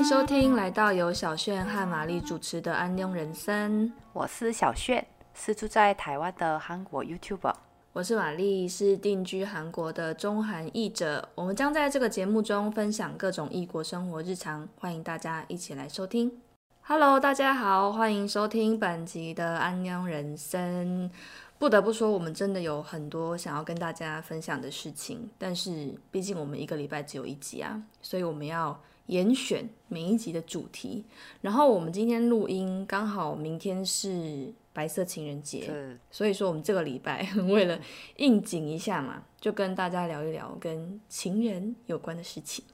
迎收听来到由小炫和玛丽主持的《安妞人生》，我是小炫，是住在台湾的韩国 YouTuber。我是玛丽，是定居韩国的中韩译者。我们将在这个节目中分享各种异国生活日常，欢迎大家一起来收听。Hello，大家好，欢迎收听本集的《安妞人生》。不得不说，我们真的有很多想要跟大家分享的事情，但是毕竟我们一个礼拜只有一集啊，所以我们要严选每一集的主题。然后我们今天录音，刚好明天是白色情人节，所以说我们这个礼拜为了应景一下嘛，就跟大家聊一聊跟情人有关的事情。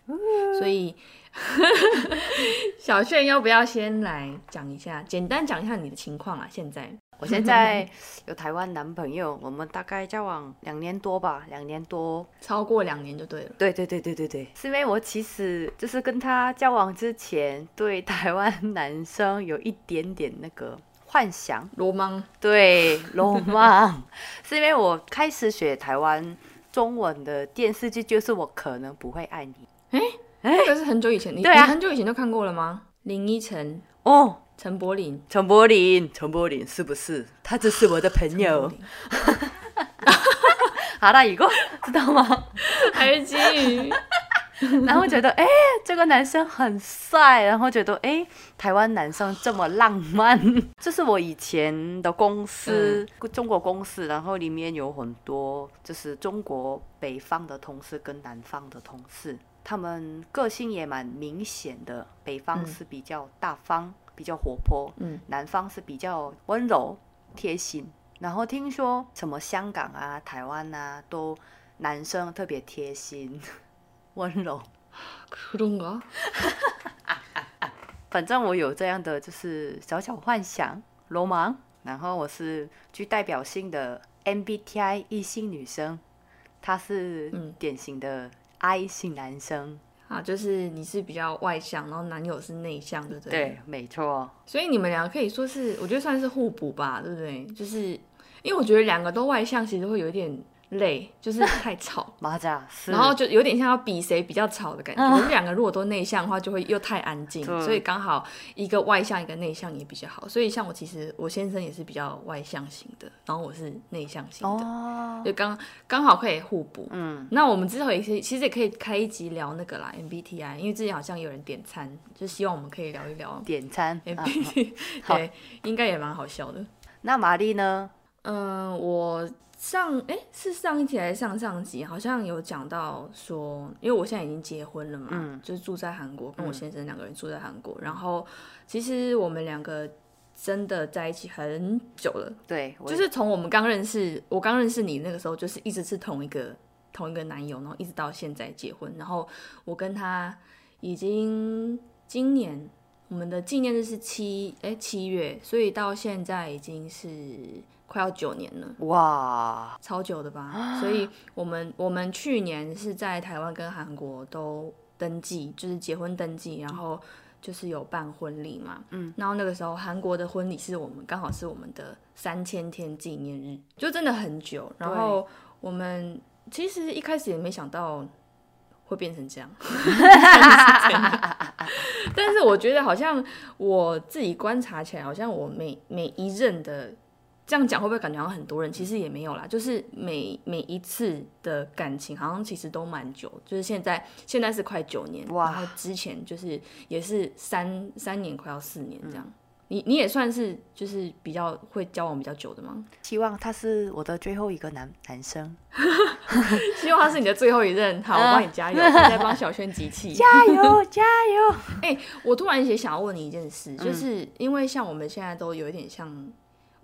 所以 小炫要不要先来讲一下，简单讲一下你的情况啊？现在我现在有台湾男朋友，我们大概交往两年多吧，两年多。超过两年就对了。对对对对对对，是因为我其实就是跟他交往之前，对台湾男生有一点点那个幻想，罗曼，对，罗曼，是因为我开始学台湾中文的电视剧，就是我可能不会爱你。这个是很久以前，你对啊。你很久以前就看过了吗？林依晨、哦，陈柏霖、陈柏霖，陈柏霖是不是？他只是我的朋友。好了，一个知道吗？还是金鱼？然后觉得，哎、这个男生很帅，然后觉得，哎、台湾男生这么浪漫。这是我以前的公司，中国公司，然后里面有很多就是中国北方的同事跟南方的同事，他们个性也蛮明显的。北方嗯是比较大方，比较活泼，嗯，南方是比较温柔贴心。然后听说什么香港啊、台湾啊，都男生特别贴心、温柔。 그런가？反正我有这样的就是小小幻想，罗芒。然后我是具代表性的 MBTI 异性女生，她是嗯典型的 I 型男生。 啊，就是你是比较外向，然后男友是内向，对不对？对，没错。所以你们两个可以说是，我觉得算是互补吧，对不对？就是因为我觉得两个都外向，其实会有一点累，就是太吵，马甲，然后就有点像要比谁比较吵的感觉。我们两个如果都内向的话，就会又太安静，所以刚好一个外向，一个内向也比较好。所以像我其实我先生也是比较外向型的，然后我是内向型的，哦，就刚刚好可以互补。嗯，那我们之后也可以，其实也可以开一集聊那个啦，MBTI，因为之前好像有人点餐，就希望我们可以聊一聊点餐。啊 MBTI，、好 对，应该也蛮好笑的。那玛丽呢？嗯，我上哎是上一集还是上上集，好像有讲到说，因为我现在已经结婚了嘛，嗯就是住在韩国，跟我先生两个人住在韩国，然后其实我们两个真的在一起很久了，对，就是从我们刚认识，我刚认识你那个时候，就是一直是同一个同一个男友，然后一直到现在结婚，然后我跟他已经今年我们的纪念日是七哎七月，所以到现在已经是快要九年了。哇，超久的吧，所以我们我们去年是在台湾跟韩国都登记，就是结婚登记，然后就是有办婚礼嘛，嗯，然后那个时候韩国的婚礼是我们刚好是我们的三千天纪念日，就真的很久，然后我们其实一开始也没想到会变成这样，但是我觉得好像我自己观察起来，好像我每每一任的这样讲会不会感觉好像很多人？其实也没有啦，就是每每一次的感情好像其实都蛮久，就是现在现在是快九年，哇然后之前就是也是三三年快要四年这样。你你也算是就是比较会交往比较久的吗？希望他是我的最后一个男男生。希望他是你的最后一任，好，我帮你加油，我在帮小轩集气。加油，加油！我突然也想要问你一件事，就是因为像我们现在都有一点像，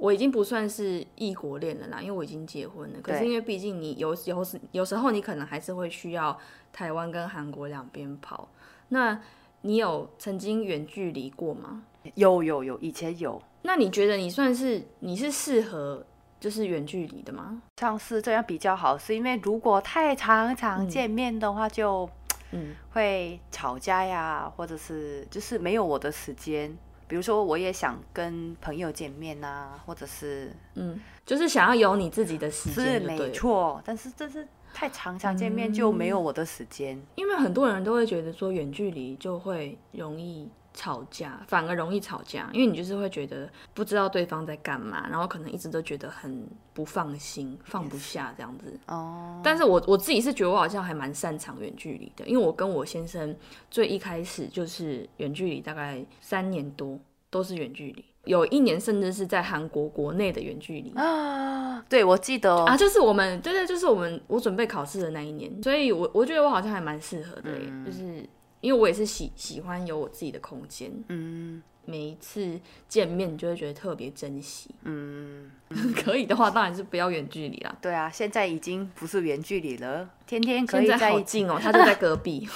我已经不算是异国恋了啦，因为我已经结婚了。可是因为毕竟你有有时有时候你可能还是会需要台湾跟韩国两边跑。那你有曾经远距离过吗？有有有，以前有，那你觉得你算是你是适合就是远距离的吗？像是这样比较好，是因为如果太常常见面的话，就嗯，会吵架呀，或者是就是没有我的时间。比比如说我也想跟朋友见面啊，或者是嗯，就是想要有你自己的时是没间对了，错，但是这是太常常见面就没有我的时间。因为很多人都会觉得说远距离就会容易吵架，反而容易吵架，因为你就是会觉得不知道对方在干嘛，然后可能一直都觉得很不放心、放不下这样子。哦，但是我我自己是觉得我好像还蛮擅长远距离的，因为我跟我先生最一开始就是远距离，大概三年多都是远距离，有一年甚至是在韩国国内的远距离。啊，对，我记得哦，啊，就是我们，对对，就是我们我准备考试的那一年，所以我我觉得我好像还蛮适合的就是因为我也是喜喜欢有我自己的空间，嗯每一次见面你就会觉得特别珍惜。嗯，可以的话，当然是不要远距离啦。对啊，现在已经不是远距离了，天天可以在一起。好近哦，他就在隔壁，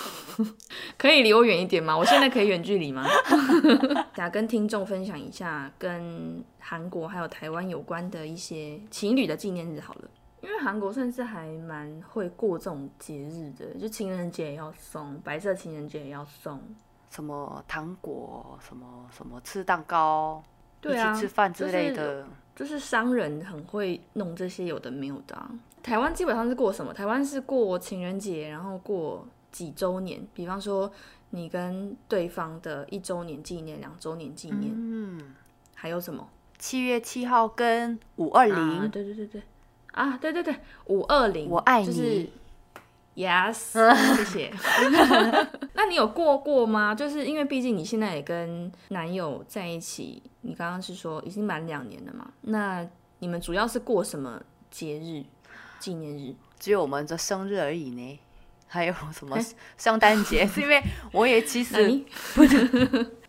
可以离我远一点吗？我现在可以远距离吗？想跟听众分享一下跟韩国还有台湾有关的一些情侣的纪念日好了。因为韩国算是还蛮会过这种节日的，就情人节也要送，白色情人节也要送。什么糖果，什么什么吃蛋糕，对啊，一起吃饭之类就是的。就是商人很会弄这些有的没有的、啊。台湾基本上是过什么？台湾是过情人节，然后过几周年，比方说你跟对方的一周年纪念、两周年纪念，嗯，还有什么？七月七号跟五二啊，零，对对对对，啊，对对对，五二零，我爱你就是 Yes，谢谢。那你有过过吗？就是因为毕竟你现在也跟男友在一起，你刚刚是说已经满两年了嘛？那你们主要是过什么节日、纪念日？只有我们的生日而已呢。还有什么圣诞节？是因为我也其实那你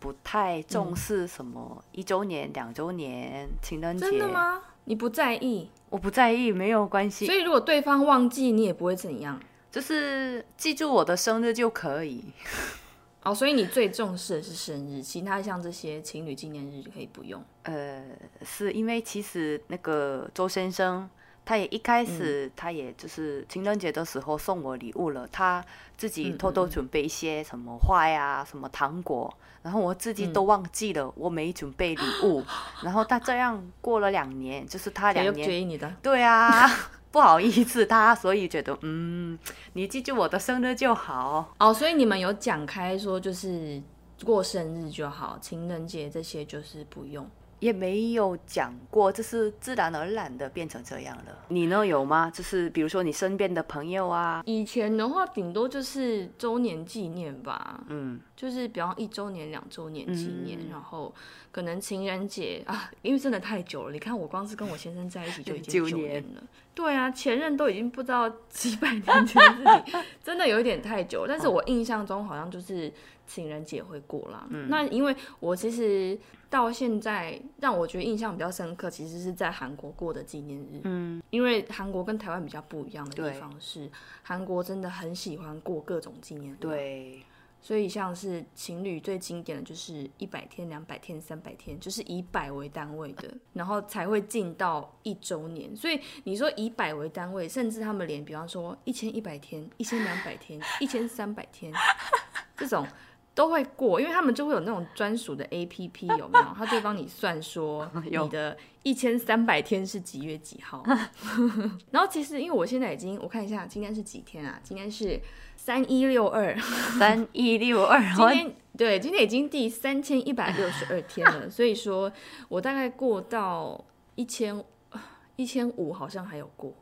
不太重视什么一周年、两周年、情人节。真的？吗？你不在意，我不在意，没有关系所。以如果对方忘记，你也不会怎样。就是记住我的生日就可以。哦，所以你最重视的是生日，其他像这些情侣纪念日可以不用。呃，是因为其实那个周先生，他也一开始他也就是情人节的时候送我礼物了，他自己偷偷准备一些什么花呀、什么糖果，然后我自己都忘记了，我没准备礼物，然后他这样过了两年，就是他又两年，追你的，对啊。不好意思，他所以觉得，嗯，你记住我的生日就好。哦，所以你们有讲开说，就是过生日就好，情人节这些就是不用。也没有讲过，就是自然而然的变成这样了。你呢有吗？就是比如说你身边的朋友啊，以前的话，顶多就是周年纪念吧，嗯，就是比方一周年、两周年纪念，嗯然后可能情人节啊，因为真的太久了。你看我光是跟我先生在一起就已经九 九年年了，对啊，前任都已经不知道几百年前自己，真的有一点太久了。但是我印象中好像就是情人节会过啦。嗯那因为我其实到现在让我觉得印象比较深刻，其实是在韩国过的纪念日。嗯，因为韩国跟台湾比较不一样的地方是，韩国真的很喜欢过各种纪念日。对，所以像是情侣最经典的就是一百天、两百天、三百天，就是以百为单位的，然后才会进到一周年。所以你说以百为单位，甚至他们连比方说一千一百天、一千两百天、一千三百天 这种。都会过，因为他们就会有那种专属的 A P P，有没有？他就会帮你算说 有你的一千三百天是几月几号。然后其实因为我现在已经，我看一下今天是几天啊？今天是三一六二，三一六二，今天对，今天已经第三千一百六十二天了，所以说我大概过到一千一千五，好像还有过，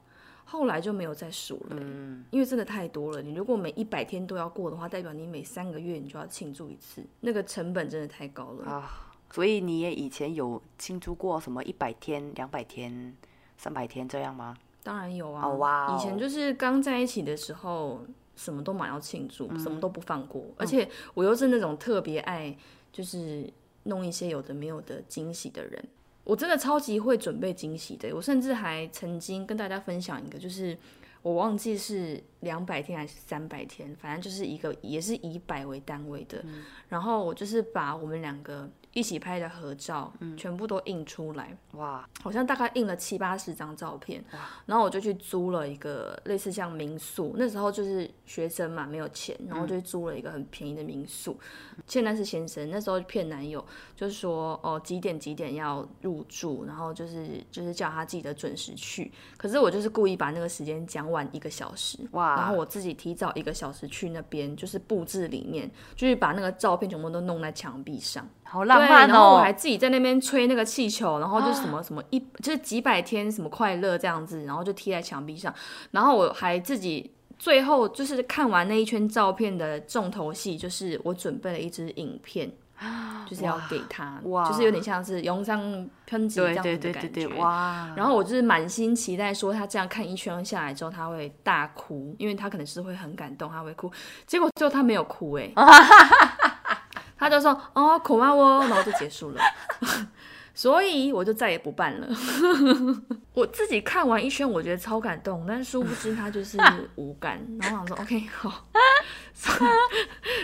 后来就没有再数了欸、嗯，因为真的太多了。你如果每一百天都要过的话，代表你每三个月你就要庆祝一次，那个成本真的太高了。啊，所以你也以前有庆祝过什么一百天、两百天、三百天这样吗？当然有啊，以前就是刚在一起的时候，什么都蛮要庆祝，什么都不放过，而且我又是那种特别爱就是弄一些有的没有的惊喜的人。我真的超级会准备惊喜的，我甚至还曾经跟大家分享一个，就是我忘记是两百天还是三百天，反正就是一个也是以百为单位的。然后我就是把我们两个一起拍的合照，全部都印出来，哇，好像大概印了七八十张照片。然后我就去租了一个类似像民宿，那时候就是学生嘛，没有钱，然后就租了一个很便宜的民宿。现在是先生，那时候骗男友，就是说哦几点几点要入住，然后就是就是叫他记得准时去。可是我就是故意把那个时间讲晚一个小时，哇然后我自己提早一个小时去那边，就是布置里面，就是把那个照片全部都弄在墙壁上。好浪漫然后我还自己在那边吹那个气球然后就什么什么一就是几百天什么快乐这样子然后就贴在墙壁上。然后我还自己最后就是看完那一圈照片的重头戏就是我准备了一支影片 就是要给他哇就是有点像是用上喷子这样子的感觉哇。然后我就是满心期待说他这样看一圈下来之后他会大哭因为他可能是会很感动他会哭。结果最后他没有哭哎 他就说哦苦啊我，然后就结束了。所以我就再也不办了。我自己看完一圈，我觉得超感动，但殊不知他就是无感。然后我想说，OK，好，算了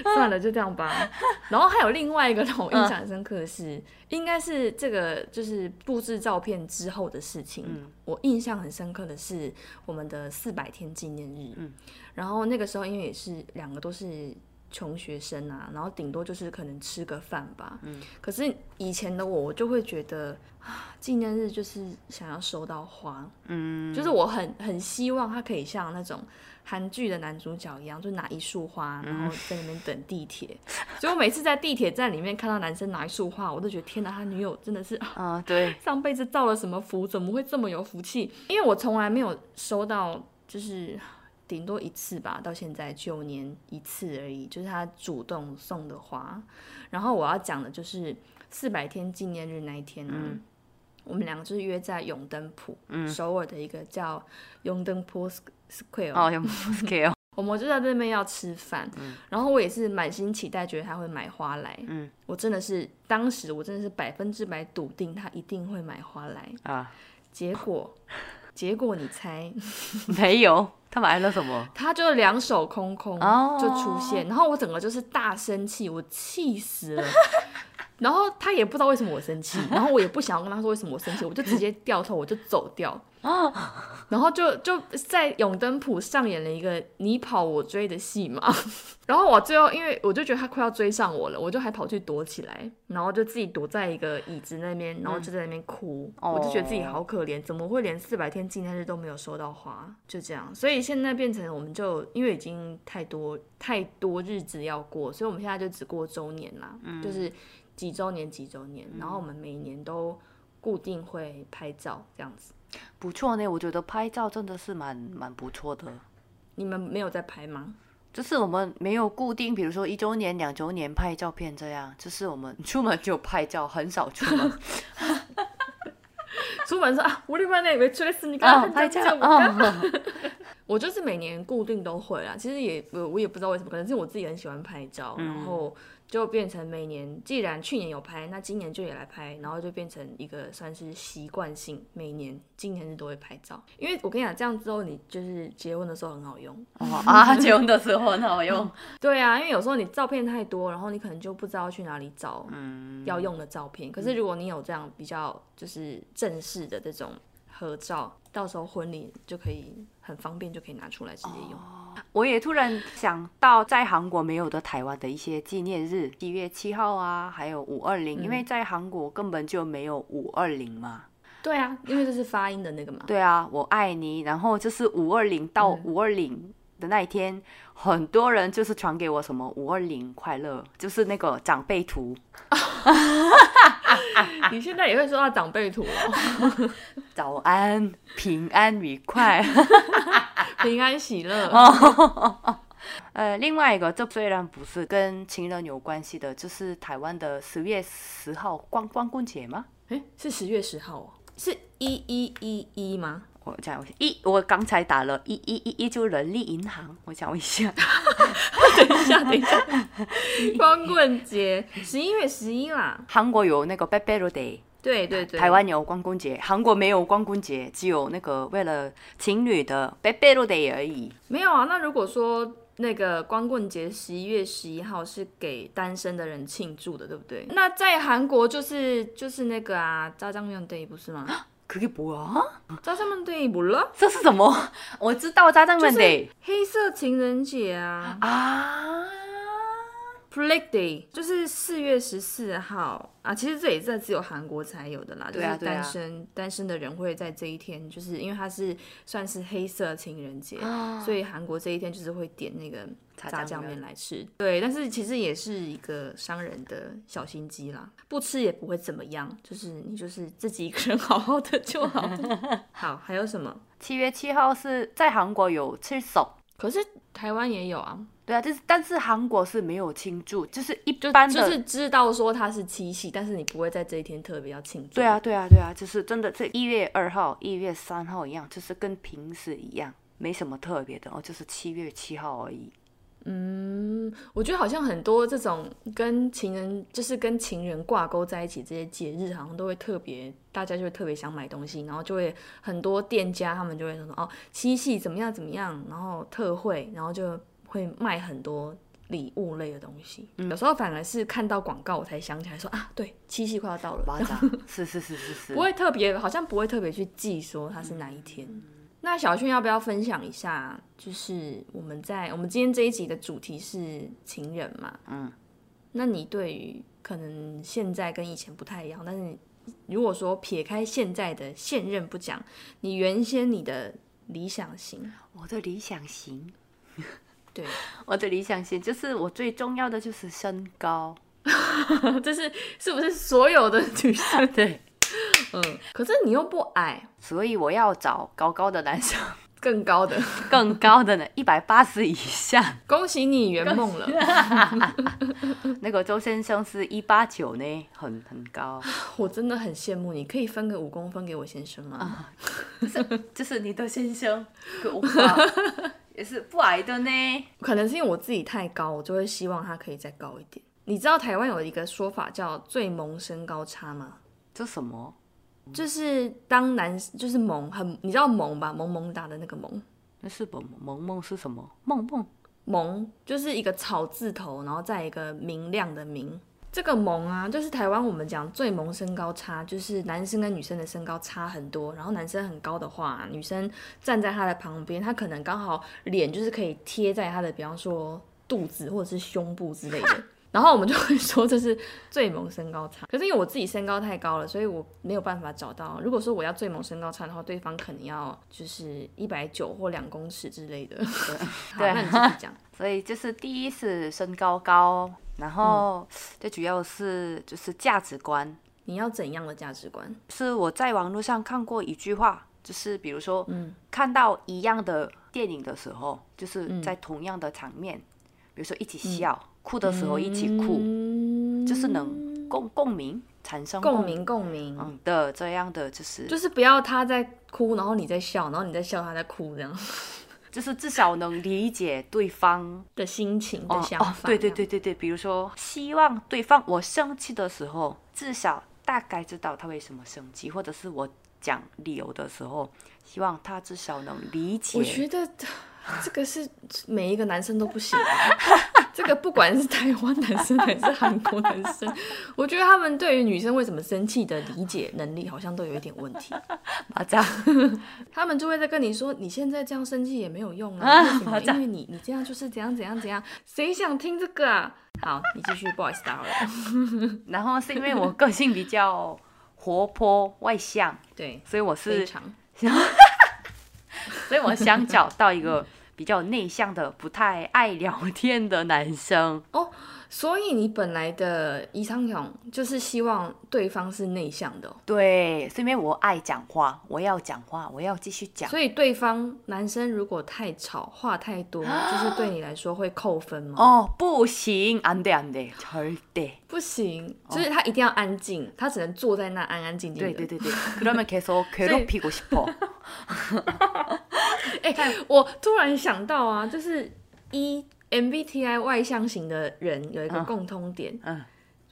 算了，就这样吧。然后还有另外一个让我印象很深刻的是，应该是这个就是布置照片之后的事情。我印象很深刻的是我们的四百天纪念日。然后那个时候因为也是两个都是穷学生啊，然后顶多就是可能吃个饭吧。嗯。可是以前的我，我就会觉得啊，纪念日就是想要收到花。嗯。就是我很很希望他可以像那种韩剧的男主角一样，就拿一束花，然后在那边等地铁。所以我每次在地铁站里面看到男生拿一束花，我都觉得天哪，他女友真的是啊嗯，对，上辈子造了什么福，怎么会这么有福气？因为我从来没有收到，就是顶多一次吧，到现在九年一次而已，就是他主动送的花。然后我要讲的就是四百天纪念日那一天嗯、我们两个就是约在永登浦，首尔的一个叫永登浦 Square，、哦，有 scale，我们就在那边要吃饭，嗯然后我也是满心期待，觉得他会买花来。嗯，我真的是当时我真的是百分之百笃定他一定会买花来。啊，结果，结果你猜，没有，他买了什么？他就两手空空哦就出现，然后我整个就是大生气，我气死了。然后他也不知道为什么我生气，然后我也不想要跟他说为什么我生气，我就直接掉头，我就走掉。然后就就在永登浦上演了一个你跑我追的戏嘛。然后我最后因为我就觉得他快要追上我了，我就还跑去躲起来，然后就自己躲在一个椅子那边，然后就在那边哭。哦我就觉得自己好可怜，怎么会连四百天纪念日都没有收到花？就这样，所以现在变成我们就因为已经太多太多日子要过，所以我们现在就只过周年啦，就是几周年几周年，然后我们每年都固定会拍照这样子。不错呢，我觉得拍照真的是蛮蛮不错的。你们没有在拍吗？就是我们没有固定，比如说一周年、两周年拍照片这样，就是我们出门就拍照，很少出门。出门说啊，우리반에외출했으니까 啊， 한 拍 장 照 찍어볼까？哦，我就是每年固定都会啦，其实也我我也不知道为什么，可能是我自己很喜欢拍照，然后 就变成每年，既然去年有拍，那今年就也来拍，然后就变成一个算是习惯性，每年纪念日都会拍照。因为我跟你讲，这样之后你就是结婚的时候很好用。哦啊，结婚的时候很好用。对啊，因为有时候你照片太多，然后你可能就不知道去哪里找嗯要用的照片。可是如果你有这样比较就是正式的这种合照，到时候婚礼就可以很方便，就可以拿出来直接用。我也突然想到，在韩国没有的台湾的一些纪念日，七月七号啊，还有五二零，因为在韩国根本就没有五二零嘛。对啊，因为这是发音的那个嘛。对啊，我爱你，然后就是五二零到五二零的那一天，很多人就是传给我什么五二零快乐，就是那个长辈图，你现在也会收到长辈图哦，早安，平安愉快。平安喜乐。呃，另外一个，这虽然不是跟情人有关系的，就是台湾的十月十号光光棍节吗？哎，是十月十号哦，是一一一一吗？我加油一，我刚才打了一一一一，就人力银行，我想一下，等一下，等一下，光棍节，十一月十一啦，韩国有那个 b a b y Day。对对对，台湾有光棍节，韩国没有光棍节，只有那个为了情侣的 b a b y Day 而已。没有啊，那如果说那个光棍节十一月十一号是给单身的人庆祝的，对不对？那在韩国就是就是那个啊，渣酱院 Day 不是吗？그게뭐야？ 짜장면 day 몰라？这是什么？我知道炸酱面得黑色情人节啊啊。 ，Black Day 就是四月十四号啊。其实这也是只有韩国才有的啦，就是对啊对啊单身、单身的人会在这一天，就是因为它是算是黑色情人节，所以韩国这一天就是会点那个 炸酱面面来吃。对，但是其实也是一个商人的小心机啦，不吃也不会怎么样，就是你就是自己一个人 好好的就好。好，还有什么？七月七号是在韩国有吃手，可是台湾也有啊，对啊，就是但是韩国是没有庆祝，就是一般的，就是知道说它是七夕，但是你不会在这一天特别要庆祝。对啊，对啊，对啊，就是真的是一月二号、一月三号一样，就是跟平时一样，没什么特别的哦，就是七月七号而已。嗯，我觉得好像很多这种跟情人，就是跟情人挂钩在一起这些节日，好像都会特别，大家就会特别想买东西，然后就会很多店家他们就会说哦，七夕怎么样怎么样，然后特惠，然后就会卖很多礼物类的东西。有时候反而是看到广告我才想起来说啊，对，七夕快要到了，是是是是是。不，会特别，好像不会特别去记说它是哪一天。那小俊要不要分享一下？就是我们在我们今天这一集的主题是情人嘛，嗯，那你对于可能现在跟以前不太一样，但是如果说撇开现在的现任不讲，你原先你的理想型，我的理想型，对，我的理想型就是我最重要的就是身高，这是是不是所有的女生？对，嗯，可是你又不矮，所以我要找高高的男生，更高的，更高的呢，一百八十以下。恭喜你圆梦了。那个周先生是一八九呢，很很高，我真的很羡慕你，可以分个五公分给我先生吗？就是你的先生，个欧巴也是不矮的呢。可能是因为我自己太高，我就会希望他可以再高一点。你知道台湾有一个说法叫“最萌身高差”吗？这什么？就是当男就是萌很，你知道萌吧？萌萌哒的那个萌，那是萌萌萌是什么？萌萌萌就是一个草字头，然后再一个明亮的明。这个萌啊，就是台湾我们讲最萌身高差，就是男生跟女生的身高差很多。然后男生很高的话，女生站在他的旁边，他可能刚好脸就是可以贴在他的，比方说肚子或者是胸部之类的。然后我们就会说这是最萌身高差。可是因为我自己身高太高了，所以我没有办法找到。如果说我要最萌身高差的话，对方可能要就是一百九或两公尺之类的。好，对那你继续讲。所以就是第一是身高高，然后最主要是就是价值观。你要怎样的价值观？是我在网络上看过一句话，就是比如说，嗯看到一样的电影的时候，就是在同样的场面，比如说一起笑，哭的时候一起哭，嗯就是能共共鸣，产生共鸣共鸣，嗯的这样的，就是就是不要他在哭，然后你在笑，然后你在笑，他在哭，这样 就是至少能理解对方 的心情哦的想法。哦，对对对对对，比如说希望对方我生气的时候，至少大概知道他为什么生气，或者是我讲理由的时候，希望他至少能理解。我觉得这个是每一个男生都不行的。这个不管是台湾男生还是韩国男生，我觉得他们对于女生为什么生气的理解能力好像都有一点问题。马扎，他们就会在跟你说，你现在这样生气也没有用啊，为什么？因为你你这样就是怎样怎样怎样，谁想听这个啊？好，你继续，不好意思打扰了。然后是因为我个性比较活泼外向，对，所以我是，非常。所以我想找到一个比较内向的、不太爱聊天的男生哦。所以你本来的宜昌勇就是希望对方是内向的哦、对，是因为我爱讲话，我要讲话，我要继续讲。所以对方男生如果太吵，话太多，就是对你来说会扣分吗？哦，不行，安得安得，절대。 不行，就是他一定要安静，他只能坐在那安安静静的。对对对对，그러면계속괴롭히고싶어。哎、我突然想到啊，就是一 MBTI 外向型的人有一个嗯共通点。嗯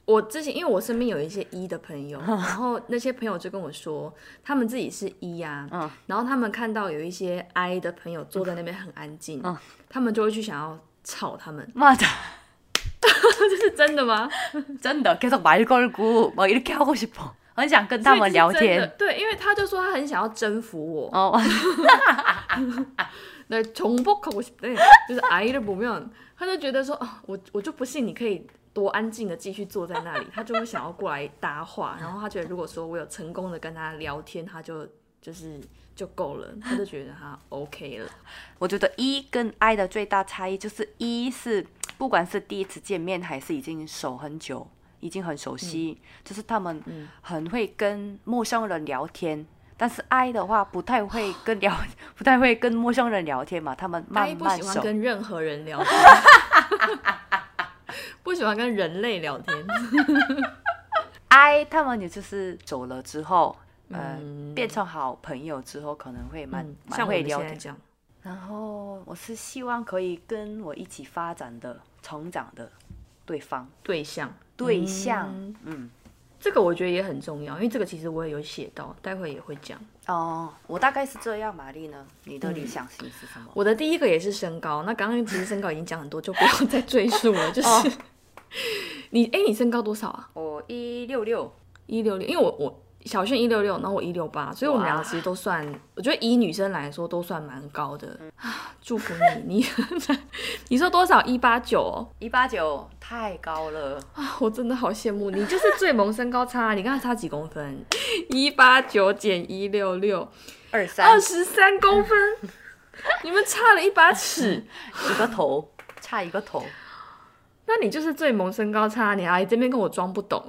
我之前因为我身边有一些一的朋友，然后那些朋友就跟我说，他们自己是一啊，嗯然后他们看到有一些 I 的朋友坐在那边很安静，嗯他们就会去想要 吵他们， 맞아 这是真的吗？ 真的계속말걸고막이렇게하고싶어很想跟他们聊所以是真的天。对，因为他就说他很想要征服我，哦， 对，重复口对，就是癌的不妙，他就觉得说啊，我我就不信你可以多安静的继续坐在那里，他就会想要过来搭话，然后他觉得如果说我有成功的跟他聊天，他就就是就够了，他就觉得他 OK 了。我觉得 E 跟 I 的最大差异就是 E 是不管是第一次见面还是已经熟很久，已经很熟悉，就是他们很会跟陌生人聊天。但是 I 的话不太会跟聊，不太会跟陌生人聊天嘛，他们他慢慢喜欢跟任何人聊天，不喜欢跟人类聊天。I 他们也就是走了之后，呃，嗯。变成好朋友之后，可能会蛮嗯，蛮会聊天。然后我是希望可以跟我一起发展的、成长的对方。对象。对象，嗯。嗯。这个我觉得也很重要，因为这个其实我也有写到，待会也会讲。哦，我大概是这样，玛丽呢？你的理想型是什么？我的第一个也是身高，那刚刚其实身高已经讲很多，就不要再赘述了。就 是、哦 你，哎、你身高多少啊？我一六六，一六六，因为我我小炫一六六，然后我一六八，所以我们两个其实都算，我觉得以女生来说都算蛮高的、嗯啊。祝福你，你你说多少？一八九哦，一八九，太高了。啊，我真的好羡慕你，就是最萌身高差，你跟他差几公分？一八九减一六六，二三二十三公分，你们差了一把尺。一个头，差一个头。那你就是最萌身高差，你还这边跟我装不懂，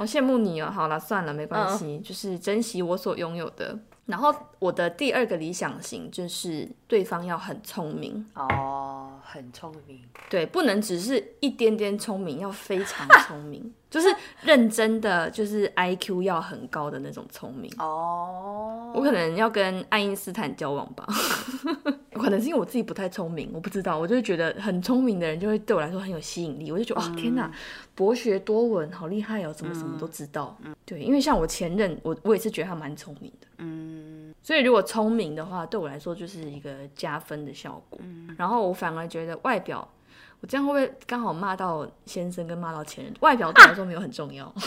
好羡慕你哦。好了，算了，没关系，就是珍惜我所拥有的。然后我的第二个理想型就是对方要很聪明，哦，很聪明。对，不能只是一点点聪明，要非常聪明，就是认真的，就是 IQ 要很高的那种聪明。哦，我可能要跟爱因斯坦交往吧，可能是因为我自己不太聪明，我不知道，我就会觉得很聪明的人就会对我来说很有吸引力，我就觉得哇、天哪，博学多闻，好厉害哦，什么什么都知道。对，因为像我前任，我我也是觉得他蛮聪明的，嗯，所以如果聪明的话，对我来说就是一个加分的效果。然后我反而觉得外表。我这样会不会刚好骂到先生跟骂到前任？外表对我来说没有很重要。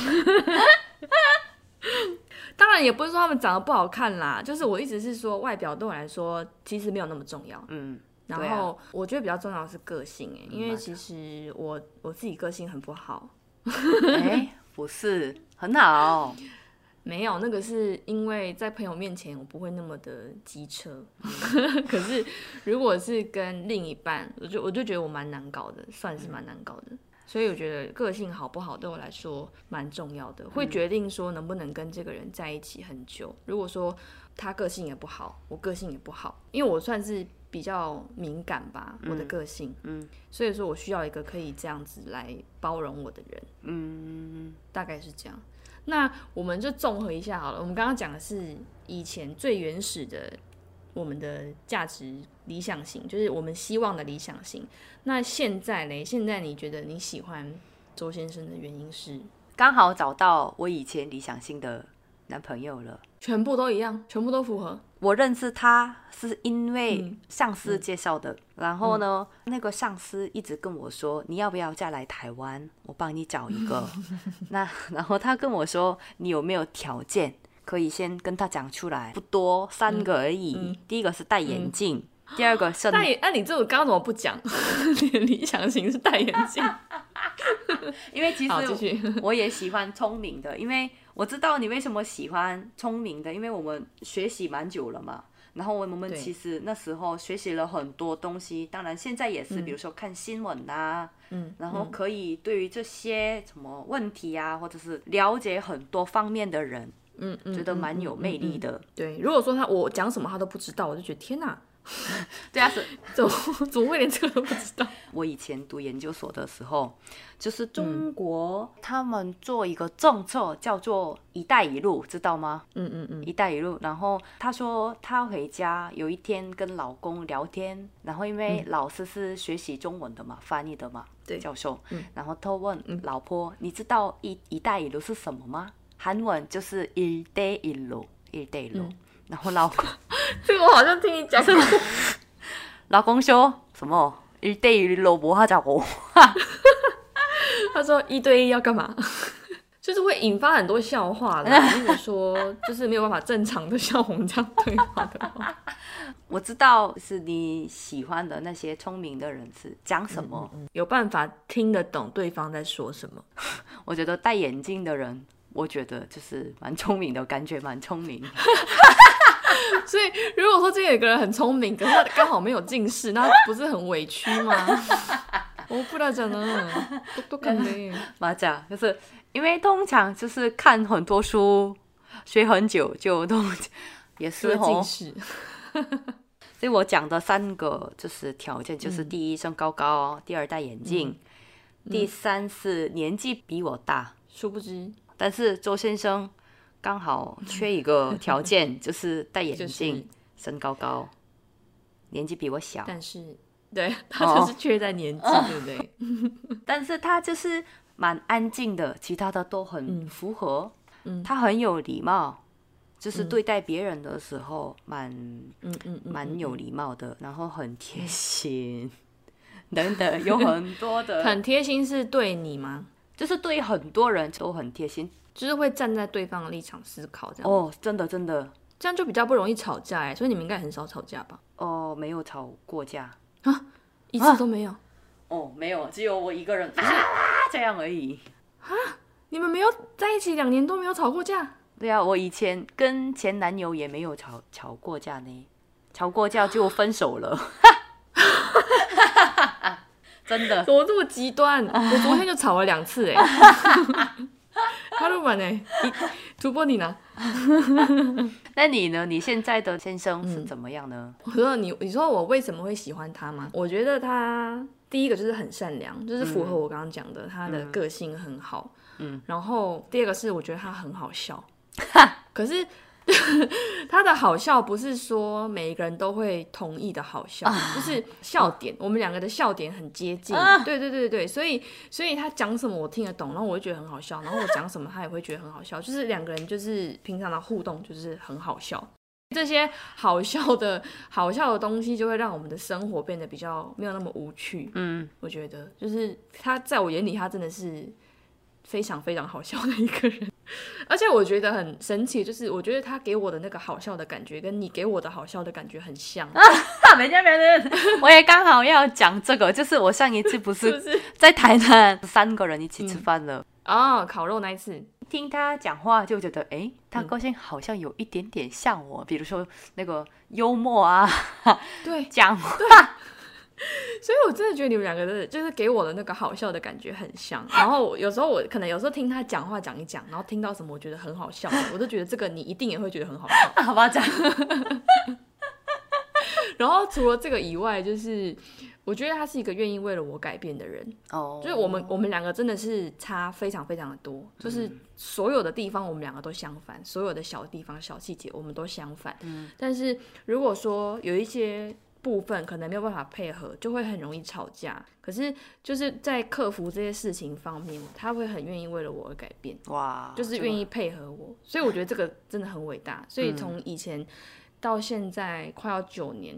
当然也不是说他们长得不好看啦，就是我一直是说外表对我来说其实没有那么重要。嗯，然后我觉得比较重要的是个性哎，因为其实我我自己个性很不好，哎，不是，很好。没有那个是因为在朋友面前我不会那么的机车，可是如果是跟另一半，我就我就觉得我蛮难搞的，算是蛮难搞的。所以我觉得个性好不好对我来说蛮重要的，会决定说能不能跟这个人在一起很久。如果说他个性也不好，我个性也不好，因为我算是比较敏感吧，我的个性，嗯所以说我需要一个可以这样子来包容我的人。嗯，大概是这样。那我们就综合一下好了。我们刚刚讲的是以前最原始的我们的价值理想型，就是我们希望的理想型。那现在呢？现在你觉得你喜欢周先生的原因是刚好找到我以前理想性的男朋友了。全部都一样，全部都符合？我认识他是因为嗯上司介绍的，然后呢，那个上司一直跟我说，你要不要再来台湾？我帮你找一个。那然后他跟我说，你有没有条件可以先跟他讲出来？不多，三个而已。第一个是戴眼镜，第二个是那你那你这个刚刚怎么不讲？你的理想型是戴眼镜。因为其实。我也喜欢聪明的，因为我知道你为什么喜欢聪明的，因为我们学习蛮久了嘛。然后我们其实那时候学习了很多东西，当然现在也是，比如说看新闻啊，嗯，然后可以对于这些什么问题啊，或者是了解很多方面的人，嗯嗯，觉得蛮有魅力嗯。嗯嗯的。对，如果说他我讲什么他都不知道，我就觉得天哪，对啊，是怎么怎么会连这个都不知道？我以前读研究所的时候，就是中国、他们做一个政策叫做“一带一路”，知道吗？嗯嗯嗯，一带一路，然后他说他回家有一天跟老公聊天，然后因为老师是学习中文的嘛，翻译的嘛，对教授，嗯然后他问老婆，你知道一一带一路是什么吗？韩文就是一带一路，一带一路。然后老公 这个我好像听你讲过。老公说什么一对一萝卜他找我，他说一对一要干嘛？就是会引发很多笑话的，如果说就是没有办法正常的像我们这样对话的话，我知道是你喜欢的那些聪明的人是讲什么，有办法听得懂对方在说什么。我觉得戴眼镜的人，我觉得就是蛮聪明的，感觉蛮聪明。所以如果说这有个人很聪明，可是他刚好没有近视，那不是很委屈吗？我不知道呢，都都肯定。马甲就是因为通常就是看很多书，学很久就都 也是近视。所以我讲的三个就是条件，就是第一身高高，第二戴眼镜，第三是年纪比我大。殊不知，但是周先生刚好缺 一个条件，就是戴眼镜，身高高，年纪比我小。但是，对他就是缺在年纪，对不对？但是他就是蛮安静的，其他的都很符合。嗯，他很有礼貌。就是对待别人的时候，蛮嗯嗯蛮有礼貌的，然后很贴心，等等，有很多的。很贴心是对你吗？就是对很多人都很贴心，就是会站在对方的立场思考这样。哦，真的真的，这样就比较不容易吵架哎，所以你们应该很少吵架吧？哦，没有吵过架啊，一次都没有。哦，没有，只有我一个人啊这样而已。啊，你们没有在一起两年都没有吵过架？对啊，我以前跟前男友也没有吵吵过架呢，吵过架就分手了，真的，怎么这么极端？我昨天就吵了两次哎，哈喽版呢？主播你呢？那你呢？你现在的先生是怎么样呢？我说你，你说我为什么会喜欢他吗？我觉得他第一个就是很善良，就是符合我刚刚讲的，他的个性很好。嗯，然后第二个是我觉得他很好笑。可是 他的好笑不是说每一个人都会同意的好笑，就是笑点，我们两个的笑点很接近。对对对对所以所以他讲什么我听得懂，然后我就觉得很好笑，然后我讲什么他也会觉得很好笑，就是两个人就是平常的互动就是很好笑。这些好笑的 好笑的东西就会让我们的生活变得比较没有那么无趣。嗯，我觉得就是他在我眼里他真的是非常非常好笑的一个人。而且我觉得很神奇，就是我觉得他给我的那个好笑的感觉，跟你给我的好笑的感觉很像。没见没人，我也刚好要讲这个，就是我上一次不是 在台南三个人一起吃饭了哦，烤肉那一次，听他讲话就觉得，哎，他个性好像有一点点像我，比如说那个幽默啊，对，讲话。所以，我真的觉得你们两个的，就是给我的那个好笑的感觉很像。然后有时候我可能有时候听他讲话讲一讲，然后听到什么我觉得很好笑，我都觉得这个你一定也会觉得很好笑。好吧，讲。然后除了这个以外，就是我觉得他是一个愿意为了我改变的人。哦。就是我们我们两个真的是差非常非常的多，就是所有的地方我们两个都相反，所有的小地方小细节我们都相反。嗯。但是如果说有一些。部分可能没有办法配合，就会很容易吵架。可是就是在克服这些事情方面，他会很愿意为了我而改变。哇，就是愿意配合我，所以我觉得这个真的很伟大。所以从以前到现在快要九年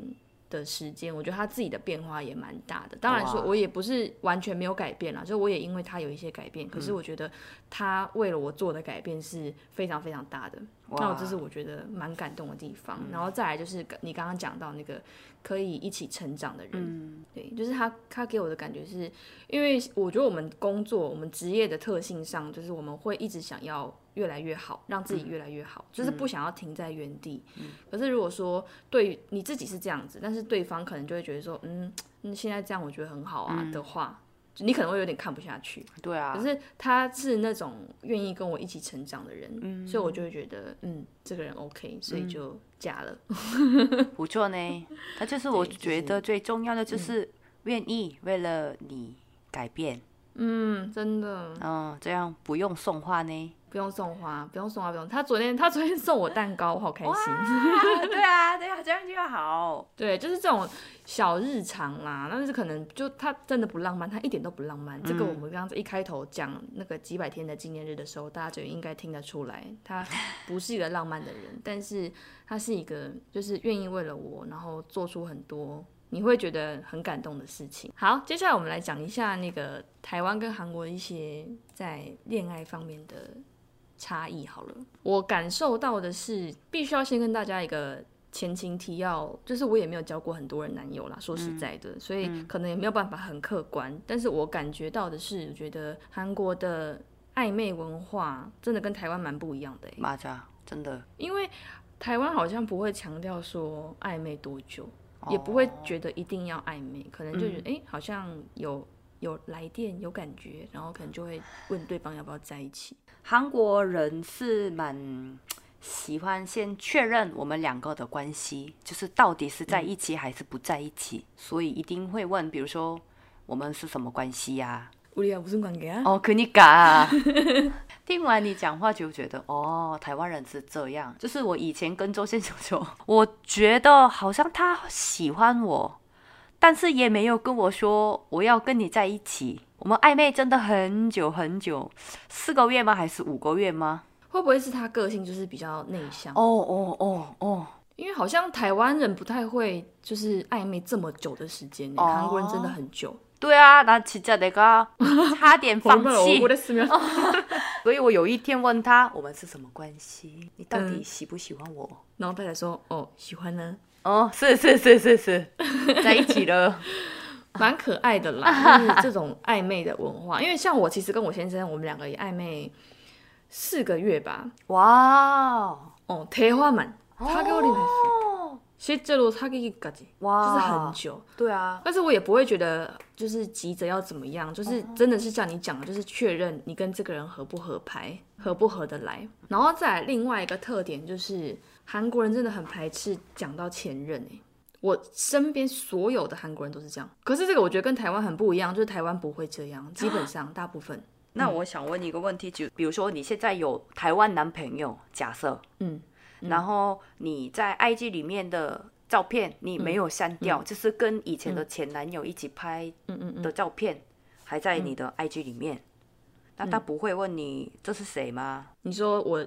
的时间，我觉得他自己的变化也蛮大的。当然说，我也不是完全没有改变了，就我也因为他有一些改变。可是我觉得他为了我做的改变是非常非常大的。那我这是我觉得蛮感动的地方。然后再来就是你刚刚讲到那个。可以一起成长的人，对，就是他，他给我的感觉是，因为我觉得我们工作，我们职业的特性上，就是我们会一直想要越来越好，让自己越来越好，就是不想要停在原地。可是如果说对你自己是这样子，但是对方可能就会觉得说，嗯，现在这样我觉得很好啊的话。你可能会有点看不下去，对啊。可是他是那种愿意跟我一起成长的人，所以我就会觉得，嗯，这个人 OK，所以就嫁了。不错呢，他就是我觉得最重要的，就是愿意为了你改变。嗯，真的。嗯，这样不用送花呢。不用送花，不用送花，不用。他昨天他昨天送我蛋糕，我好开心。对啊，对啊，这样就好。对，就是这种小日常啦。但是可能就他真的不浪漫，他一点都不浪漫。这个我们刚刚一开头讲那个几百天的纪念日的时候，大家就应该听得出来，他不是一个浪漫的人。但是他是一个，就是愿意为了我，然后做出很多你会觉得很感动的事情。好，接下来我们来讲一下那个台湾跟韩国一些在恋爱方面的差异。好了，我感受到的是，必须要先跟大家一个前情提要，就是我也没有交过很多人男友啦，说实在的，所以可能也没有办法很客观。但是我感觉到的是，我觉得韩国的暧昧文化真的跟台湾蛮不一样的、欸，马甲真的。因为台湾好像不会强调说暧昧多久，也不会觉得一定要暧昧，可能就觉得哎、诶好像有有来电有感觉，然后可能就会问对方要不要在一起。韩国人是蛮喜欢先确认我们两个的关系，就是到底是在一起还是不在一起，所以一定会问，比如说我们是什么关系呀、 우리가무슨관계야？ 哦，그니까听完你讲话就觉得哦，台湾人是这样。就是我以前跟周先生说，我觉得好像他喜欢我， 但是也没有跟我说我要跟你在一起。我们暧昧真的很久很久，四个月吗？还是五个月吗？会不会是他个性就是比较内向？哦哦哦哦，因为好像台湾人不太会就是暧昧这么久的时间，韩、国人真的很久。对啊，那其实那个差点放弃，所以我有一天问他，我们是什么关系？你到底喜不喜欢我？然后他才说，哦，喜欢呢。哦，是是是是是，在一起了。蛮可爱的啦，就是这种暧昧的文化。因为像我其实跟我先生，我们两个也暧昧四个月吧。哇哦，대화만4개월이나 했어。 哦， 실제로사귀기까지 哇就是很久。对啊，但是我也不会觉得就是急着要怎么样，就是真的是像你讲的，就是确认你跟这个人合不合拍，合不合得来。然后再来另外一个特点就是 韩国人真的很排斥讲到前任诶、我身边所有的韩国人都是这样，可是这个我觉得跟台湾很不一样，就是台湾不会这样，基本上大部分，那我想问你一个问题，就比如说你现在有台湾男朋友，假设，嗯，然后你在 IG 里面的照片你没有删掉，就是跟以前的前男友一起拍嗯嗯嗯，的照片还在你的 IG 里面，那他不会问你这是谁吗？你说我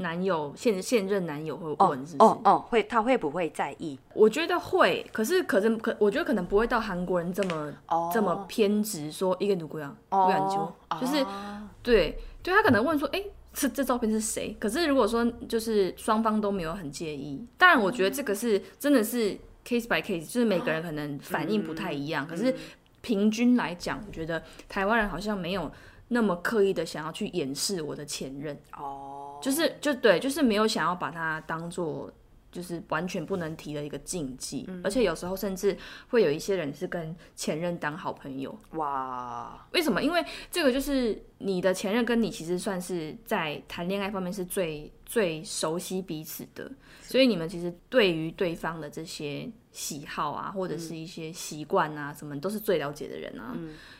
男友现现任男友会问，是哦哦，会他会不会在意？我觉得会。可是可是可，我觉得可能不会到韩国人这么这么偏执，说一个女姑娘不敢求。就是对对他可能问说：哎，这这照片是谁？可是如果说就是双方都没有很介意。当然我觉得这个是真的是 case by case，就是每个人可能反应不太一样。可是平均来讲，我觉得台湾人好像没有那么刻意的想要去掩饰我的前任哦。就是就对，就是没有想要把它当做就是完全不能提的一个禁忌，而且有时候甚至会有一些人是跟前任当好朋友。哇，为什么？因为这个就是你的前任跟你其实算是在谈恋爱方面是最最熟悉彼此的，所以你们其实对于对方的这些喜好啊，或者是一些习惯啊，什么都是最了解的人啊。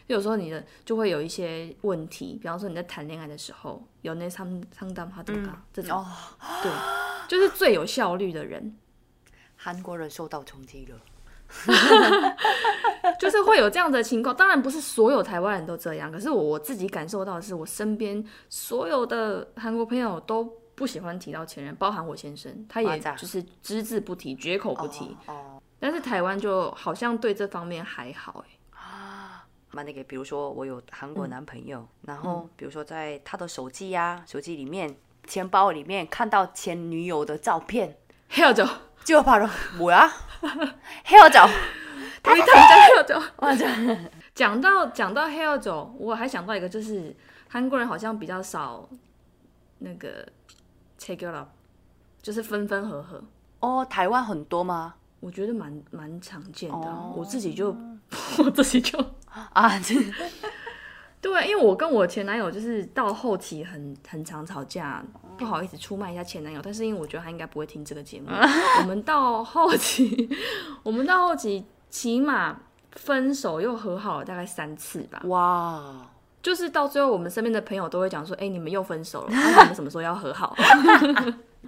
有时候你的就会有一些问题，比方说你在谈恋爱的时候，有那상상담하던가这种，哦，对，就是最有效率的人。韩国人受到冲击了。就是会有这样的情况，当然不是所有台湾人都这样，可是我我自己感受到的是，我身边所有的韩国朋友都不喜欢提到前任，包含我先生，他也哇塞就是只字不提，绝口不提。哦， 但是台湾就好像对这方面还好、欸，那那个，比如说我有韩国男朋友，然后比如说在他的手机呀、手机里面、钱包里面看到前女友的照片，헤어져， 就바로뭐야？헤어져。 他一谈讲 헤어져。哇这讲到讲到 헤어져，我还想到一个，就是韩国人好像比较少那个 take it up，就是分分合合。哦，台湾很多吗？ 我觉得蛮蛮常见的我自己就 我自己就 啊，这 对，因为我跟我前男友就是到后期很很常吵架，不好意思出卖一下前男友，但是因为我觉得他应该不会听这个节目，我们到后期，我们到后期起码分手又和好了大概三次吧，哇，就是到最后我们身边的朋友都会讲说，哎、你们又分手了，啊，你们什么时候要和好？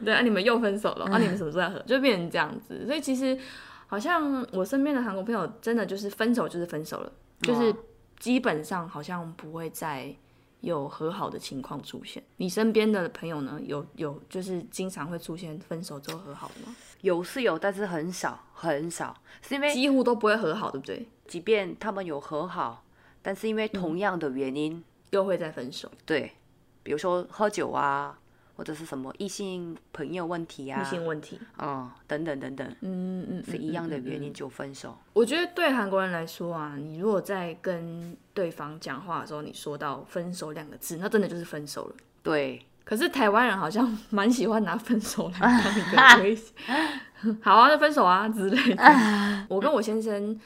对啊，你们又分手了，啊，你们什么时候要和？就变成这样子，所以其实好像我身边的韩国朋友真的就是分手就是分手了，就是基本上好像不会再有和好的情况出现？你身边的朋友呢，有有就是经常会出现分手之后和好的吗？有是有，但是很少很少，是因为几乎都不会和好，对不对？即便他们有和好，但是因为同样的原因，又会再分手。对，比如说喝酒啊，或者是什么异性朋友问题啊，异性问题，嗯，等等等等，嗯嗯，是一样的嗯嗯原因就分手。我觉得对韩国人来说啊，你如果在跟对方讲话的时候，你说到分手两个字，那真的就是分手了。对，可是台湾人好像蛮喜欢拿分手来当一个 威胁，好啊，那分手啊之类的。我跟我先生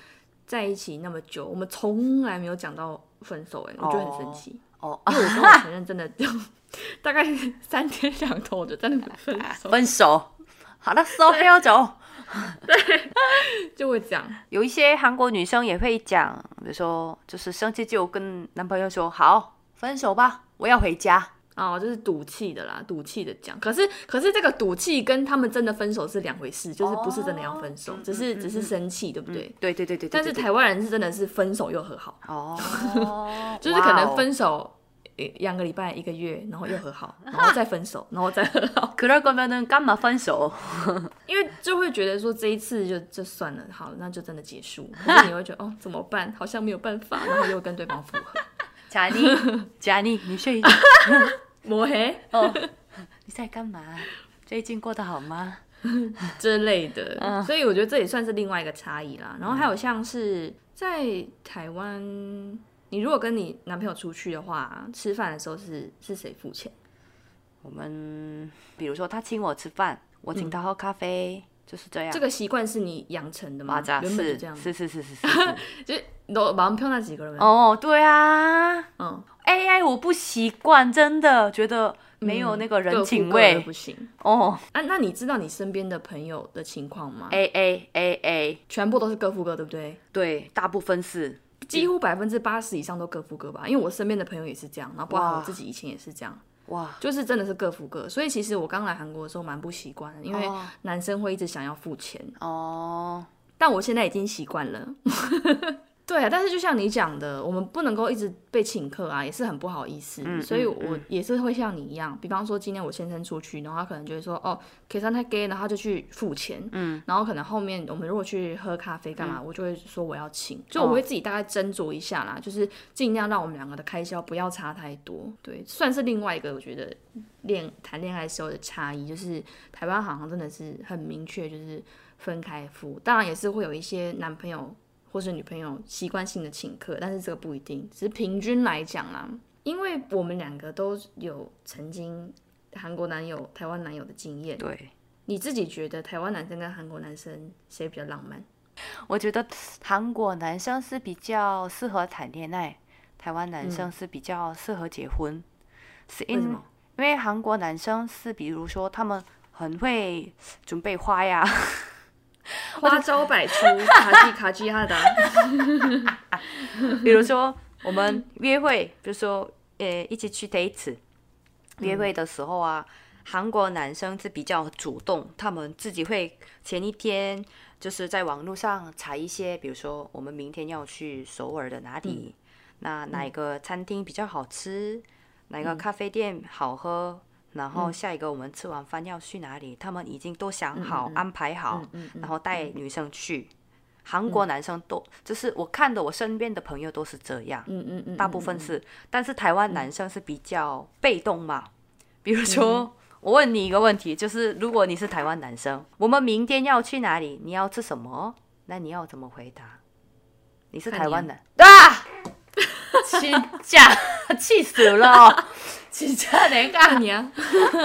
在一起那么久，我们从来没有讲到分手、哎，我觉得很生气，哦，因为我跟我前任真的就 大概三天两头就真的分手，分手，好了，收票走。对 就会讲，有一些韩国女生也会讲，比如说就是生气就跟男朋友说好分手吧，我要回家。哦，就是赌气的啦，赌气的讲。可是，可是这个赌气跟他们真的分手是两回事，就是不是真的要分手，哦只是只是生气，对不对？对对对对对但是台湾人是真的是分手又和好，哦，就是可能。分手呃两个礼拜一个月然后又和好 然后再分手然后再和好。可是干嘛分手？因为就会觉得说这一次就就算了好了那就真的结束。然后你会觉得哦怎么办？好像没有办法然后又跟对方复合。贾妮贾妮你睡一下抹黑。哦。你在干嘛？最近过得好吗？之类的。所以我觉得这也算是另外一个差异啦。然后还有像是在台湾你如果跟你男朋友出去的话，吃饭的时候是是谁付钱？我们比如说他请我吃饭，我请他喝咖啡，就是这样。这个习惯是你养成的吗？是这样，是是是是是是。就是都蛮漂亮几个人。哦，对啊嗯，，AI 我不习惯，真的觉得没有那个人情味。不行。哦啊，那你知道你身边的朋友的情况吗？，A A A A，全部都是各付各，对不对？对，大部分是。几乎百分之八十以上都各付各吧，因为我身边的朋友也是这样，然后包括我自己以前也是这样，哇，就是真的是各付各。所以其实我刚来韩国的时候蛮不习惯的，因为哦。男生会一直想要付钱，哦，但我现在已经习惯了。对啊，但是就像你讲的，我们不能够一直被请客啊，也是很不好意思。嗯所以嗯我也是会像你一样，比方说今天我先生出去，然后他可能就会说哦，可以上他给，然后他就去付钱。嗯，然后可能后面我们如果去喝咖啡干嘛，我就会说我要请，就我会自己大概斟酌一下啦，就是尽量让我们两个的开销不要差太多。对，算是另外一个我觉得恋谈恋爱时候的差异，就是台湾好像真的是很明确，就是分开付，当然也是会有一些男朋友或是女朋友习惯性的请客，但是这个不一定，只是平均来讲啦，因为我们两个都有曾经韩国男友、台湾男友的经验，对，你自己觉得台湾男生跟韩国男生谁比较浪漫？我觉得韩国男生是比较适合谈恋爱，台湾男生是比较适合结婚，是因为什么？因为韩国男生是比如说他们很会准备花呀，花招百出，卡基卡基哈达，比如说我们约会，比如说呃一起去 date，约会的时候啊，韩国男生是比较主动，他们自己会前一天就是在网络上查一些，比如说我们明天要去首尔的哪里，那哪一个餐厅比较好吃，哪个咖啡店好喝。然后下一个我们吃完饭要去哪里，他们已经都想好、安排好，然后带女生去。韩国男生都、就是我看的，我身边的朋友都是这样，嗯嗯嗯，大部分是，但是台湾男生是比较被动嘛。比如说，我问你一个问题，就是如果你是台湾男生，我们明天要去哪里？你要吃什么？那你要怎么回答？你是台湾人啊？气架，气死了！气架哪个？看你啊，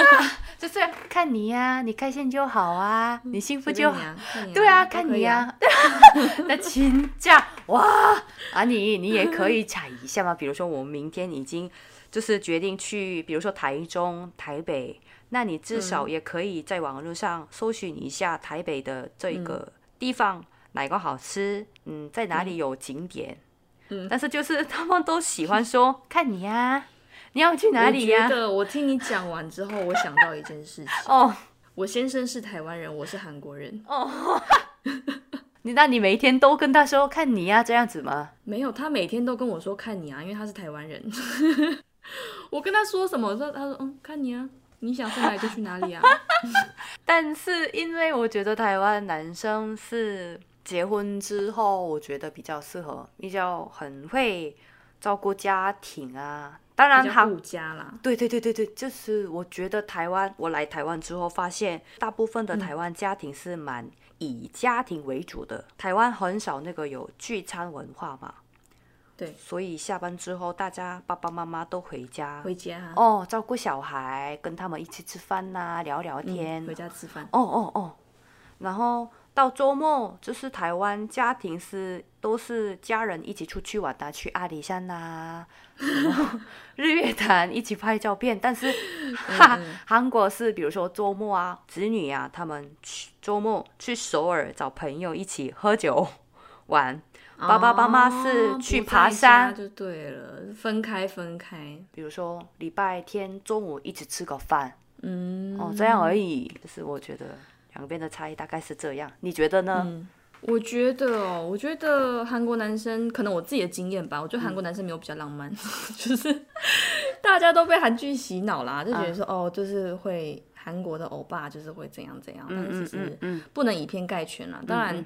就是看你呀、你开心就好啊，你幸福就好。便你啊，看你对啊，看你啊，那请假哇！啊你你也可以踩一下嘛。比如说我们明天已经就是决定去，比如说台中、台北，那你至少也可以在网络上搜寻一下台北的这个地方、哪个好吃，嗯，在哪里有景点。嗯。但是就是 他们都喜欢说看你呀、你要去哪里呀、我觉得我听你讲完之后，我想到一件事情，哦我先生是台湾人，我是韩国人，哦，你那你每天都跟他说看你呀、这样子吗？没有，他每天都跟我说看你啊，因为他是台湾人。我跟他说什么，我说他说嗯，看你啊，你想去哪里就去哪里啊。但是因为我觉得台湾男生是结婚之后，我觉得比较适合，比较很会照顾家庭啊。当然，他顾家啦。对对对对对，就是我觉得台湾，我来台湾之后发现，大部分的台湾家庭是蛮以家庭为主的。台湾很少那个有聚餐文化嘛。对。所以下班之后，大家爸爸妈妈都回家。回家。哦，照顾小孩，跟他们一起吃饭呐，聊聊天。回家吃饭。哦哦哦，然后。到周末就是台湾家庭是都是家人一起出去玩的，去阿里山呐，日月潭一起拍照片。但是 哈，韩国是比如说周末啊，子女啊，他们去周末去首尔找朋友一起喝酒玩。爸爸妈妈是去爬山就对了，分开分开。比如说礼拜天中午一起吃个饭，嗯，哦这样而已。就是我觉得。两边的差异大概是这样，你觉得呢？嗯，我觉得哦，我觉得韩国男生可能我自己的经验吧，我觉得韩国男生没有比较浪漫，就是大家都被韩剧洗脑啦，就觉得说哦，就是会韩国的欧巴就是会怎样怎样，但其实不能以偏概全啦。当然，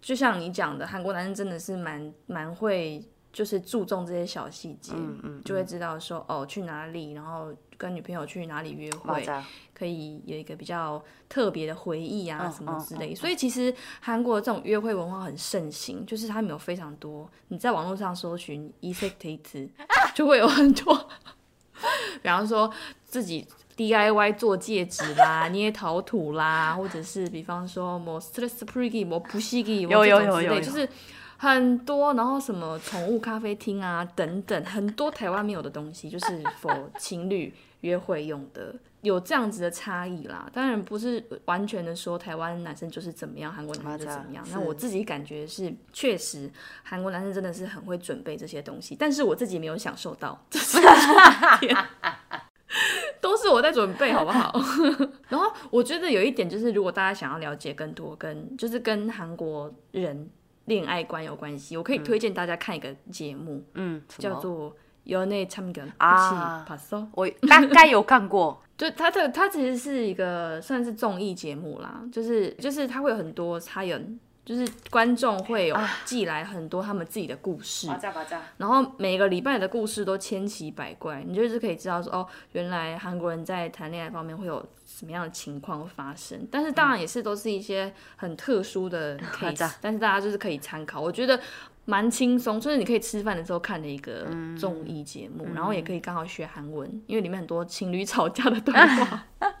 就像你讲的，韩国男生真的是蛮蛮会。就是注重这些小细节，就会知道说哦去哪里，然后跟女朋友去哪里约会，可以有一个比较特别的回忆啊什么之类。所以其实韩国这种约会文化很盛行，就是他们有非常多，你在网络上搜寻 effect 就会有很多，比方说自己 DIY 做戒指啦、捏陶土啦，或者是比方说某 stress pretty 某不西给有有有有，就是。很多，然后什么宠物咖啡厅啊，等等，很多台湾没有的东西，就是 for 情侣约会用的，有这样子的差异啦。当然不是完全的说台湾男生就是怎么样，韩国男生就怎么样。那我自己感觉是，确实韩国男生真的是很会准备这些东西，但是我自己没有享受到，都是我在准备，好不好？然后我觉得有一点就是，如果大家想要了解更多，跟就是跟韩国人。恋爱观有关系，我可以推荐大家看一个节目，嗯，叫做《有内참견》啊，我大概有看过，就它的它其实是一个算是综艺节目啦，就是就是它会有很多差人。就是观众会有寄来很多他们自己的故事，然后每个礼拜的故事都千奇百怪，你就是可以知道说哦，原来韩国人在谈恋爱方面会有什么样的情况发生。但是当然也是都是一些很特殊的 case，但是大家就是可以参考，我觉得蛮轻松，就是你可以吃饭的时候看的一个综艺节目，然后也可以刚好学韩文，因为里面很多情侣吵架的对话。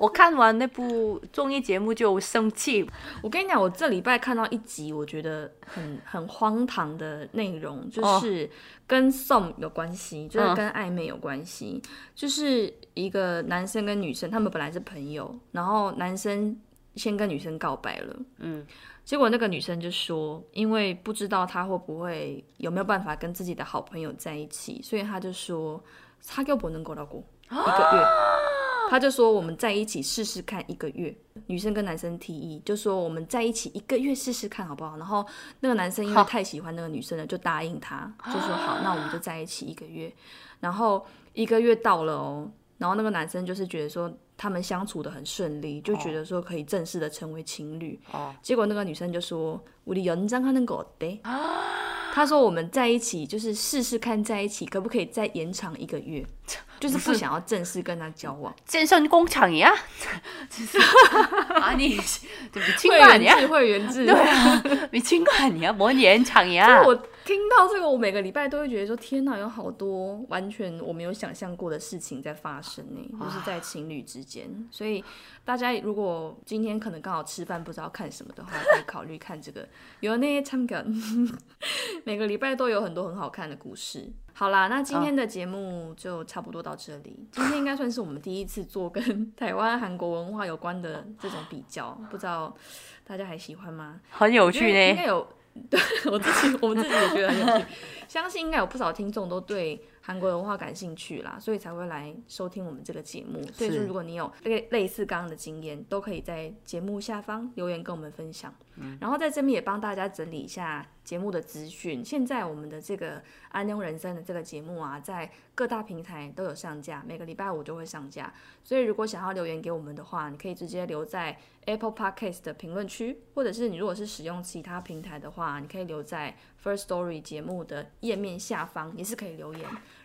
我看完那部综艺节目就生气。我跟你讲，我这礼拜看到一集，我觉得很 很荒唐的内容，就是跟 som 有关系，就是跟暧昧有关系。就是一个男生跟女生，他们本来是朋友，然后男生先跟女生告白了，嗯，结果那个女生就说，因为不知道他会不会有没有办法跟自己的好朋友在一起，所以他就说他就不能够到过一个月。他就说我们在一起试试看一个月，女生跟男生提议，就说我们在一起一个月试试看好不好？然后那个男生因为太喜欢那个女生了，就答应他，就说好，那我们就在一起一个月。然后一个月到了哦，然后那个男生就是觉得说他们相处的很顺利，就觉得说可以正式的成为情侣。哦，结果那个女生就说：“我的人张他能够的。”他说：“我们在一起就是试试看，在一起可不可以再延长一个月？就是不想要正式跟他交往。”健身工厂呀，啊你，对不起，会员制，会员制，对啊，没清管你啊，我延长呀。听到这个，我每个礼拜都会觉得说，天哪，有好多完全我没有想象过的事情在发生呢，就是在情侣之间。所以大家如果今天可能刚好吃饭不知道看什么的话，可以考虑看这个。有那些参考，每个礼拜都有很多很好看的故事。好啦，那今天的节目就差不多到这里。今天应该算是我们第一次做跟台湾、韩国文化有关的这种比较，不知道大家还喜欢吗？很有趣呢，应该有。对我自己，我们自己也觉得很有趣。相信应该有不少听众都对韩国文化感兴趣啦，所以才会来收听我们这个节目。所以说，如果你有类类似刚刚的经验，都可以在节目下方留言跟我们分享。然后在这边也帮大家整理一下节目的资讯。现在我们的这个安庸人生的这个节目啊，在各大平台都有上架，每个礼拜五就会上架。所以如果想要留言给我们的话，你可以直接留在 Apple Podcast 的评论区，或者是你如果是使用其他平台的话，你可以留在 First Story 节目的页面下方，也是可以留言。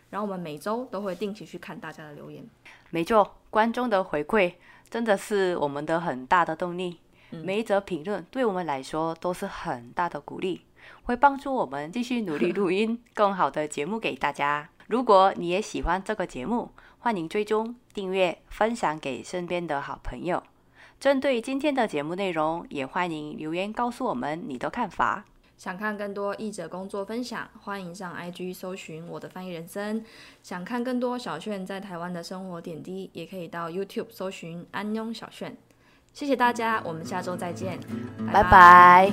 然后我们每周都会定期去看大家的留言。没错，观众的回馈真的是我们的很大的动力。每一则评论对我们来说都是很大的鼓励，会帮助我们继续努力录音更好的节目给大家。如果你也喜欢这个节目，欢迎追踪、订阅、分享给身边的好朋友。针对今天的节目内容，也欢迎留言告诉我们你的看法。想看更多译者工作分享，欢迎上 IG 搜寻我的翻译人生。想看更多小炫在台湾的生活点滴，也可以到 YouTube 搜寻安庸小炫。谢谢大家，我们下周再见，拜拜。